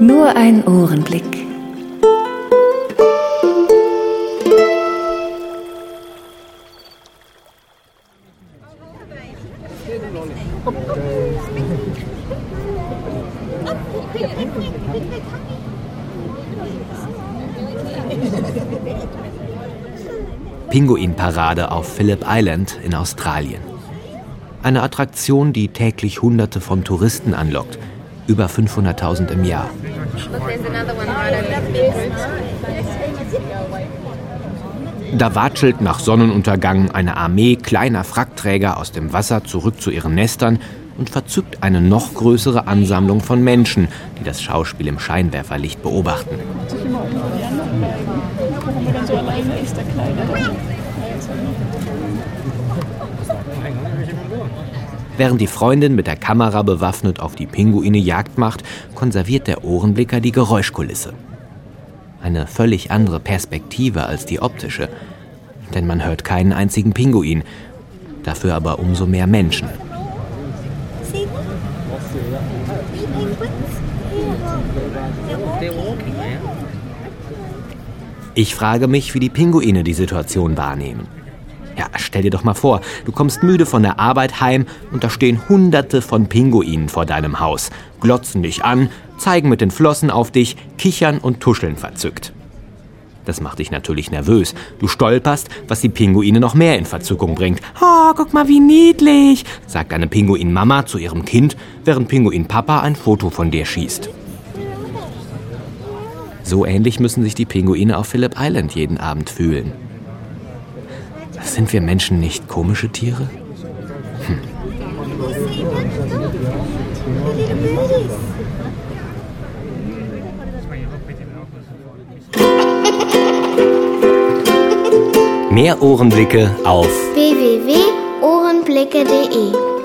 Nur ein Ohrenblick. Pinguinparade auf Phillip Island in Australien. Eine Attraktion, die täglich Hunderte von Touristen anlockt, über 500.000 im Jahr. Da watschelt nach Sonnenuntergang eine Armee kleiner Frackträger aus dem Wasser zurück zu ihren Nestern und verzückt eine noch größere Ansammlung von Menschen, die das Schauspiel im Scheinwerferlicht beobachten. Während die Freundin mit der Kamera bewaffnet auf die Pinguine Jagd macht, konserviert der Ohrenblicker die Geräuschkulisse. Eine völlig andere Perspektive als die optische, denn man hört keinen einzigen Pinguin, dafür aber umso mehr Menschen. Ich frage mich, wie die Pinguine die Situation wahrnehmen. Ja, stell dir doch mal vor, du kommst müde von der Arbeit heim und da stehen hunderte von Pinguinen vor deinem Haus, glotzen dich an, zeigen mit den Flossen auf dich, kichern und tuscheln verzückt. Das macht dich natürlich nervös. Du stolperst, was die Pinguine noch mehr in Verzückung bringt. Oh, guck mal, wie niedlich, sagt eine Pinguin-Mama zu ihrem Kind, während Pinguin-Papa ein Foto von dir schießt. So ähnlich müssen sich die Pinguine auf Phillip Island jeden Abend fühlen. Sind wir Menschen nicht komische Tiere? Hm. Mehr Ohrenblicke auf www.ohrenblicke.de